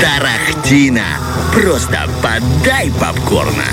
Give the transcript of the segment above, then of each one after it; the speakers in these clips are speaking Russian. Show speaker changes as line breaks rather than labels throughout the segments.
Тарахтина. Просто подай попкорна.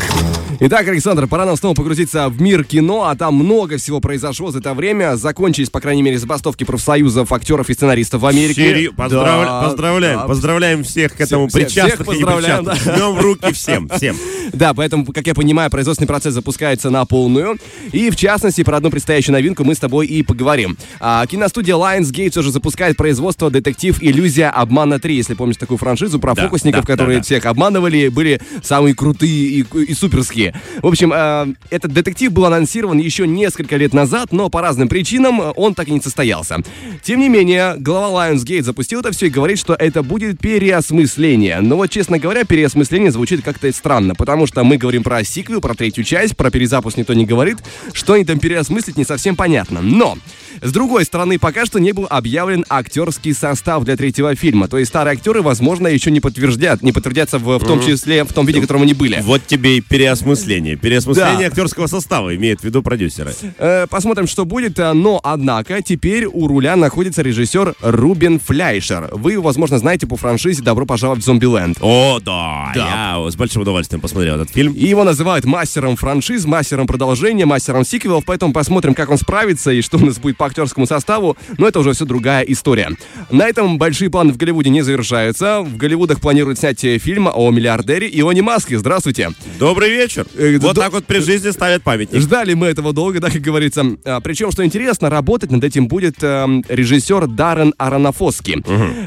Итак, Александр, пора нам снова погрузиться в мир кино, а там много всего произошло за это время. Закончились, по крайней мере, забастовки профсоюзов актеров и сценаристов в Америке.
Сери... Поздравля...
Да,
поздравляем,
да.
поздравляем всех к этому
Всех- всех
причастных и
поздравляем,
непричастных. Жмем в руки всем, всем.
Да, поэтому, как я понимаю, производственный процесс запускается на полную. И, в частности, про одну предстоящую новинку мы с тобой и поговорим. А, киностудия Lionsgate уже запускает производство детектив «Иллюзия обмана 3», если помнишь такую франшизу про
Да,
фокусников,
да,
которые
да, да.
всех обманывали, были самые крутые и, и суперские. В общем, э, этот детектив был анонсирован еще несколько лет назад, но по разным причинам он так и не состоялся. Тем не менее, глава Lionsgate запустил это все и говорит, что это будет переосмысление. Но вот, честно говоря, переосмысление звучит как-то странно, потому что мы говорим про сиквел, про третью часть, про перезапуск никто не говорит. Что они там переосмыслить, не совсем понятно. Но, с другой стороны, пока что не был объявлен актерский состав для третьего фильма. То есть старые актеры, возможно, еще не подтвердят, не подтвердятся в, в том числе в том виде, в котором они были.
Вот тебе и переосмысление. Переосмысление
Да.
актерского состава, имеет в виду продюсеры.
Э, Посмотрим, что будет. Но, однако, теперь у руля находится режиссер Рубен Фляйшер. Вы, его, возможно, знаете по франшизе «Добро пожаловать в Зомбиленд».
О, да,
Да.
я с большим удовольствием посмотрел этот фильм.
И его называют мастером франшиз, мастером продолжения, мастером сиквелов, поэтому посмотрим, как он справится и что у нас будет по актерскому составу, но это уже все другая история. На этом большие планы в Голливуде не завершаются. В Голливудах планируют снять э, фильм о миллиардере Ионе Маске. Здравствуйте.
Добрый вечер.
Э,
Вот
до-
так вот при жизни ставят памятник.
Ждали мы этого долго, да, как говорится. А, причем, что интересно, работать над этим будет эм, режиссер Даррен Аронофоски.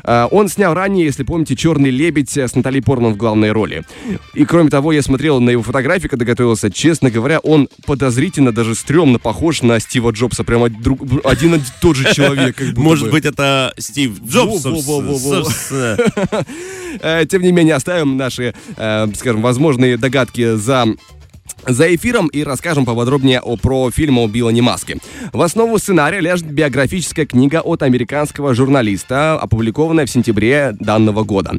А, он снял ранее, если помните, «Черный лебедь» с Натальей Портман в главной роли. И, кроме того, я смотрел на его фотографии, когда готовился. Честно говоря, он подозрительно, даже стрёмно похож на Стива Джобса. Прямо друг- один и тот же человек.
Может
бы.
быть, это Стив Джобс.
Э, Тем не менее, оставим наши, э, скажем, возможные догадки за за эфиром и расскажем поподробнее о, про фильм о Биллане Маске. В основу сценария ляжет биографическая книга от американского журналиста, опубликованная в сентябре данного года.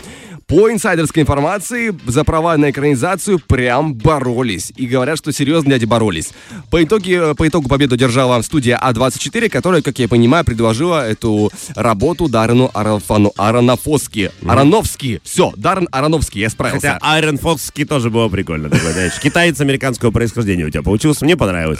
По инсайдерской информации, за права на экранизацию прям боролись. И говорят, что серьезно, дядя, боролись. По, итоге, по итогу победу держала студия А24, которая, как я понимаю, предложила эту работу Даррену Арафану, Аронофоски. Ароновски. Все, Даррен Ароновский, я справился.
Хотя Айрон Фокски тоже было прикольно. Такой, знаешь, китаец американского происхождения у тебя получился. Мне понравилось.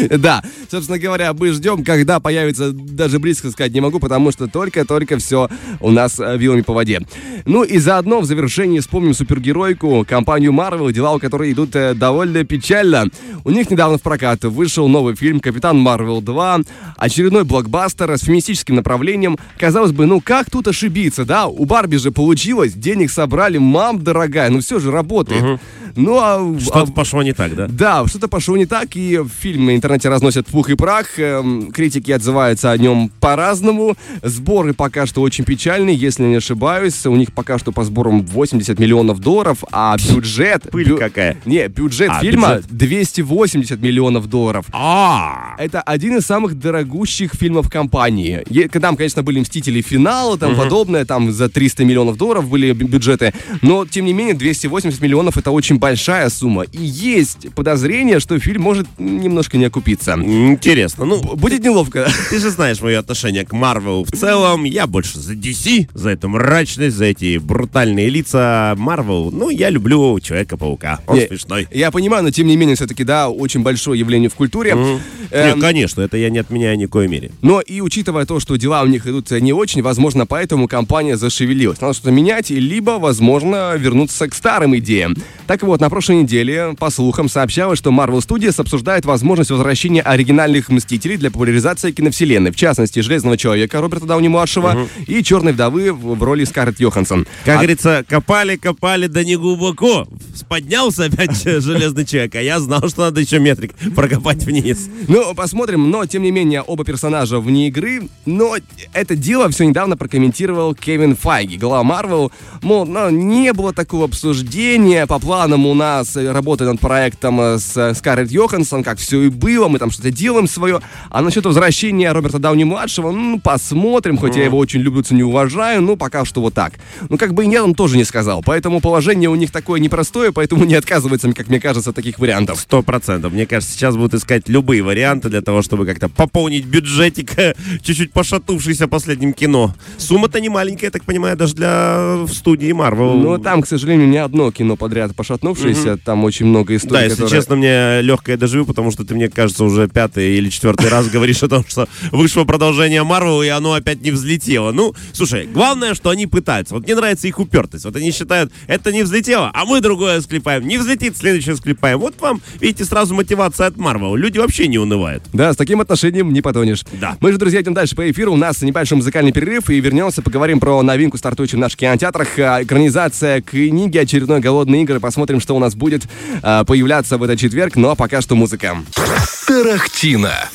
Да, собственно говоря, мы ждем, когда появится, даже близко сказать не могу, потому что только-только все у нас э, вилами по воде. Ну и заодно в завершении вспомним супергеройку, компанию Marvel, дела у которой идут э, довольно печально. У них недавно в прокат вышел новый фильм «Капитан Марвел 2», очередной блокбастер с феминистическим направлением. Казалось бы, ну как тут ошибиться, да? У Барби же получилось, денег собрали, мам дорогая, ну все же работает. Ну а... а-
Что-то пошло не так, да?
да, что-то пошло не так, и фильм в интернете разносят пух и прах, эм, критики отзываются о нем по-разному, сборы пока что очень печальные, если не ошибаюсь, у них пока что по сборам 80 миллионов долларов, а бюджет...
Пыль
бю-
какая.
Не, бюджет
А,
фильма
бюджет.
280 миллионов долларов.
А,
Это один из самых дорогущих фильмов компании. Там, конечно, были «Мстители. Финал» и тому подобное, там за 300 миллионов долларов были бю- бюджеты, но, тем не менее, 280 миллионов — это очень большая сумма. И есть подозрение, что фильм может немножко не окупиться.
интересно. Ну,
Будет неловко.
Ты же знаешь мое отношение к Марвел в целом. Я больше за DC, за эту мрачность, за эти брутальные лица Марвел. Ну, я люблю Человека-паука. Он
Не,
смешной.
Я понимаю, но, тем не менее, все-таки, да, очень большое явление в культуре. Эм,
Не, конечно, это я не отменяю ни в коей мере.
Но и учитывая то, что дела у них идут не очень, возможно, поэтому компания зашевелилась. Надо что-то менять, либо, возможно, вернуться к старым идеям. Так вот, на прошлой неделе, по слухам, сообщалось, что Marvel Studios обсуждает возможность возвращения оригинальных Мстителей для популяризации киновселенной. В частности, Железного Человека Роберта Дауни-младшего и Черной Вдовы в, в роли Скарлетт Йоханссон.
Как
А-
говорится, копали, копали, да не глубоко. Поднялся опять железный человек, а я знал, что надо еще метрик прокопать вниз.
Ну, посмотрим, но, тем не менее, оба персонажа вне игры. Но это дело все недавно прокомментировал Кевин Файги, глава Марвел. Мол, ну, не было такого обсуждения, по планам у нас работает над проектом э, с Скарлетт Йоханссон, как все и было, мы там что-то делаем свое. А насчет возвращения Роберта Дауни-младшего, ну, посмотрим, хоть я его очень люблю, ценю, уважаю, ну, пока что вот так. Ну, как бы нет, он тоже не сказал. Поэтому положение у них такое непростое, поэтому не отказывается, как мне кажется, от таких вариантов.
Сто процентов. Мне кажется, сейчас будут искать любые варианты для того, чтобы как-то пополнить бюджетик, чуть-чуть пошатувшийся последним кино. Сумма-то не маленькая, я так понимаю, даже для студии Marvel.
Ну, там, к сожалению, не одно кино подряд пошатнувшееся, там очень много историй,
Да, если
которые-
честно, мне легкое доживу, потому что ты, мне кажется, уже пятый или четвертый раз говоришь о том, что вышло продолжение Марвел, и оно опять не взлетело. Ну, слушай, главное, что они пытаются. Вот мне нравится их упертость. Вот они считают, это не взлетело, а мы другое склепаем. Не взлетит, следующее склепаем. Вот вам, видите, сразу мотивация от Марвел. Люди вообще не унывают.
Да, с таким отношением не потонешь.
Да.
Мы же, друзья, идем дальше по эфиру. У нас небольшой музыкальный перерыв, и вернемся, поговорим про новинку, стартующую в наших кинотеатрах. А, Экранизация книги «Очередной голодные игры». Посмотрим, что у нас будет а, появляться в этот четверг. Ну а пока что музыка.
Тарахтина.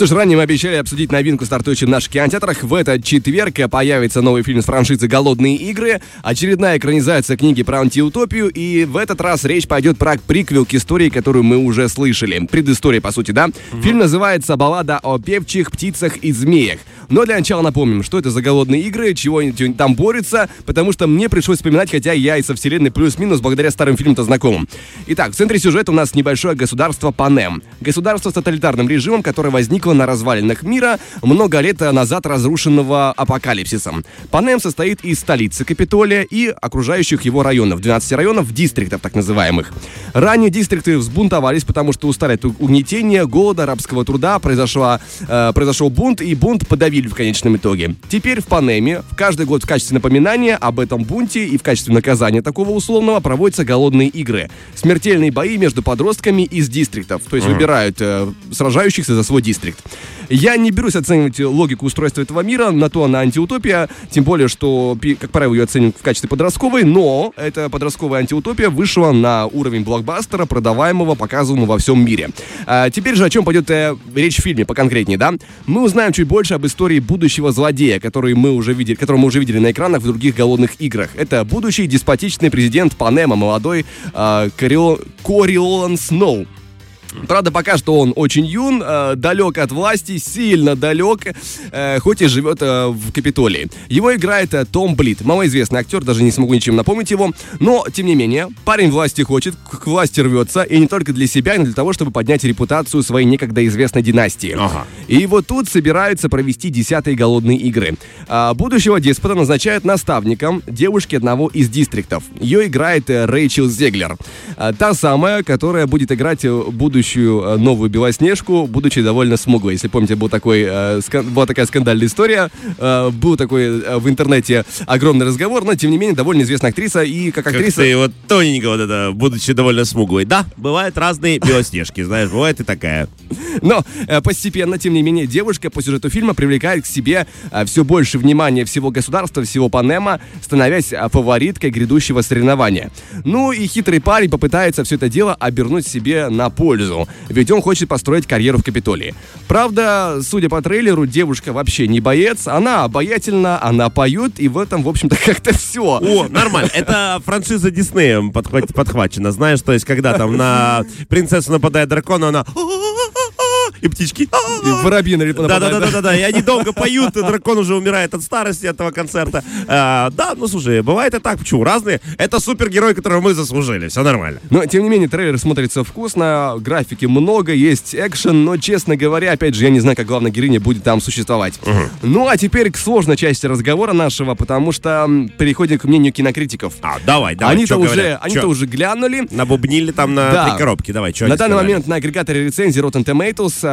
Что ж, ранее мы обещали обсудить новинку, стартующую в наших кинотеатрах. В этот четверг появится новый фильм с франшизы «Голодные игры», очередная экранизация книги про антиутопию, и в этот раз речь пойдет про приквел к истории, которую мы уже слышали. Предыстория, по сути, да? Фильм называется «Баллада о певчих, птицах и змеях». Но для начала напомним, что это за голодные игры, чего они там борются, потому что мне пришлось вспоминать, хотя я и со вселенной плюс-минус благодаря старым фильмам-то знакомым. Итак, в центре сюжета у нас небольшое государство Панем. Государство с тоталитарным режимом, которое возникло на развалинах мира много лет назад разрушенного апокалипсисом. Панем состоит из столицы Капитолия и окружающих его районов, 12 районов, дистриктов так называемых. Ранее дистрикты взбунтовались, потому что устали от угнетения, голода, рабского труда, произошла, э, произошел бунт, и бунт подавили в конечном итоге. Теперь в Панеме в каждый год в качестве напоминания об этом бунте и в качестве наказания такого условного проводятся голодные игры. Смертельные бои между подростками из дистриктов, то есть выбирают э, сражающихся за свой дистрикт. Я не берусь оценивать логику устройства этого мира, на то она антиутопия, тем более, что, как правило, ее оценивают в качестве подростковой, но эта подростковая антиутопия вышла на уровень блокбастера, продаваемого, показываемого во всем мире. А, теперь же о чем пойдет э, речь в фильме, поконкретнее, да? Мы узнаем чуть больше об истории будущего злодея, который мы уже видели, которого мы уже видели на экранах в других голодных играх. Это будущий деспотичный президент Панема, молодой э, Корио- Кориолан Сноу. Правда, пока что он очень юн, э, далек от власти, сильно далек, э, хоть и живет э, в Капитолии. Его играет Том Блит, малоизвестный актер, даже не смогу ничем напомнить его, но, тем не менее, парень власти хочет, к власти рвется, и не только для себя, но для того, чтобы поднять репутацию своей некогда известной династии.
Ага.
И вот тут собираются провести десятые голодные игры. А, будущего деспота назначают наставником девушки одного из дистриктов. Ее играет Рэйчел Зеглер. А, та самая, которая будет играть э, будущую э, новую Белоснежку, будучи довольно смуглой. Если помните, был такой, э, была такая скандальная история, э, был такой в интернете огромный разговор, но тем не менее довольно известная актриса и как
Как
актриса...
ты вот тоненько вот это, будучи довольно смуглой. Да, бывают разные белоснежки, знаешь, бывает и такая.
Но постепенно, тем не менее, девушка по сюжету фильма привлекает к себе все больше внимания всего государства, всего Панема, становясь фавориткой грядущего соревнования. Ну и хитрый парень попытается все это дело обернуть себе на пользу, ведь он хочет построить карьеру в Капитолии. Правда, судя по трейлеру, девушка вообще не боец, она обаятельна, она поет, и в этом, в общем-то, как-то все.
О, нормально. Это франшиза Диснеем подхвачена. Знаешь, то есть, когда там на принцессу нападает дракон, она... И птички.
И воробьи нападают,
да, да. И они долго поют, и дракон уже умирает от старости этого концерта. А, да, ну слушай, бывает и так. Почему? Разные. Это супергерой, которого мы заслужили. Все нормально.
Но, тем не менее, трейлер смотрится вкусно, графики много, есть экшен, но, честно говоря, опять же, я не знаю, как главная героиня будет там существовать. Ну, а теперь к сложной части разговора нашего, потому что переходим к мнению кинокритиков.
А, давай, давай.
Они-то уже, они-то уже глянули.
Набубнили там на
Да.
три коробки. Давай, что
На данный момент на агрегаторе рецензий Rotten Tomatoes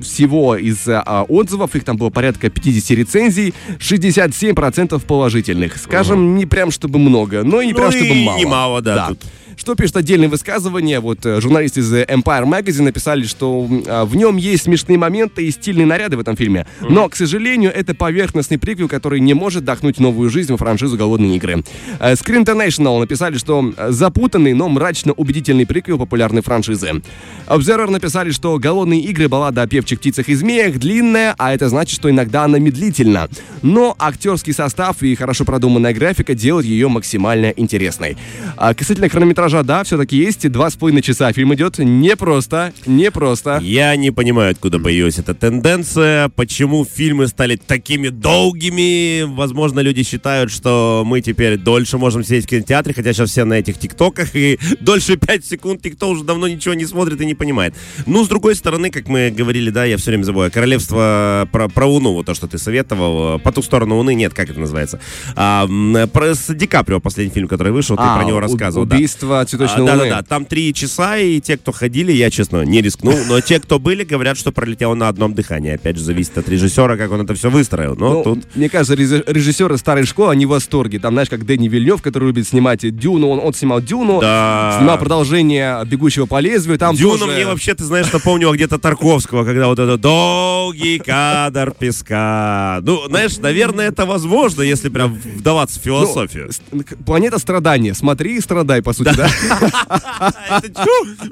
всего из а, отзывов, их там было порядка 50 рецензий, 67% положительных. Скажем, не прям чтобы много, но и не
Ну
прям
и
чтобы мало.
немало, да, тут.
Что пишут отдельные высказывания, вот э, журналисты из э, Empire Magazine написали, что а, в нем есть смешные моменты и стильные наряды в этом фильме, но, к сожалению, это поверхностный приквел, который не может вдохнуть новую жизнь во франшизу «Голодные игры». Э, Screen International написали, что запутанный, но мрачно убедительный приквел популярной франшизы. Observer написали, что «Голодные игры» баллада о певчих птицах и змеях длинная, а это значит, что иногда она медлительна. Но актерский состав и хорошо продуманная графика делают ее максимально интересной. А касательно хронометража хронометража, да, все-таки есть. Два с половиной часа фильм идет. Непросто, непросто.
Я не понимаю, откуда появилась эта тенденция, почему фильмы стали такими долгими. Возможно, люди считают, что мы теперь дольше можем сидеть в кинотеатре, хотя сейчас все на этих тиктоках, и дольше 5 секунд никто уже давно ничего не смотрит и не понимает. Ну, с другой стороны, как мы говорили, да, я все время забываю, Королевство про, про Луну, вот то, что ты советовал, по ту сторону Луны, нет, как это называется? А, про, с Ди Каприо, последний фильм, который вышел, ты
А,
про него рассказывал.
убийство
да.
Цветочной
А,
луны.
Да-да-да, там три часа, и те, кто ходили, я, честно, не рискнул, но те, кто были, говорят, что пролетело на одном дыхании. Опять же, зависит от режиссера, как он это все выстроил. Но
Ну,
тут...
Мне кажется, режиссеры старой школы, они в восторге. Там, знаешь, как Дэнни Вильнев, который любит снимать Дюну, он, он снимал Дюну,
Да.
снимал продолжение «Бегущего по лезвию». Там
Дюна
тоже-
мне вообще, ты знаешь, напомнила где-то Тарковского, когда вот это долгий кадр песка. Ну, знаешь, наверное, это возможно, если прям вдаваться в
Ну,
философию.
с- Планета страдания. Смотри и страдай, по сути, да?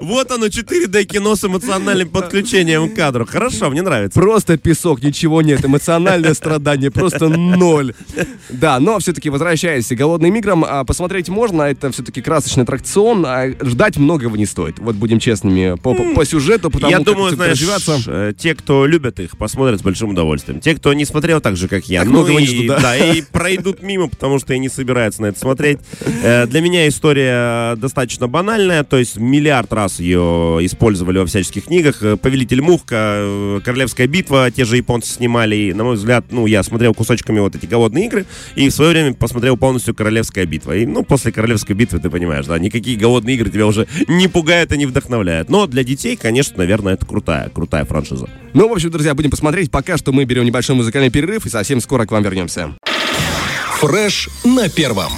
Вот оно, 4D кино с эмоциональным подключением к кадру. Хорошо, мне нравится.
Просто песок, ничего нет. Эмоциональное страдание просто ноль. Да, но все-таки возвращаясь к голодным играм, а, посмотреть можно. Это все-таки красочный аттракцион. а Ждать многого не стоит. Вот будем честными по, по- по сюжету, потому
я думаю, знаешь,
развиваться.
э, те, кто любят их, посмотрят с большим удовольствием. Те, кто не смотрел так же, как я,
Так
ну
многого не
и,
ждут, да.
да, и пройдут мимо, потому что и не собираются на это смотреть. Э, Для меня история достаточно банальная, то есть миллиард раз ее использовали во всяческих книгах. Э, Повелитель Мухка, э, Королевская битва, те же японцы снимали. И, на мой взгляд, ну, я смотрел кусочками вот эти голодные игры, и в свое время посмотрел полностью Королевская битва. И, ну, после Королевской битвы, ты понимаешь, да, никакие голодные игры тебя уже не пугают и не вдохновляют. Но для детей, конечно, наверное, это крутая, крутая франшиза.
Ну, в общем, друзья, будем посмотреть. Пока что мы берем небольшой музыкальный перерыв и совсем скоро к вам вернемся.
Фреш на первом.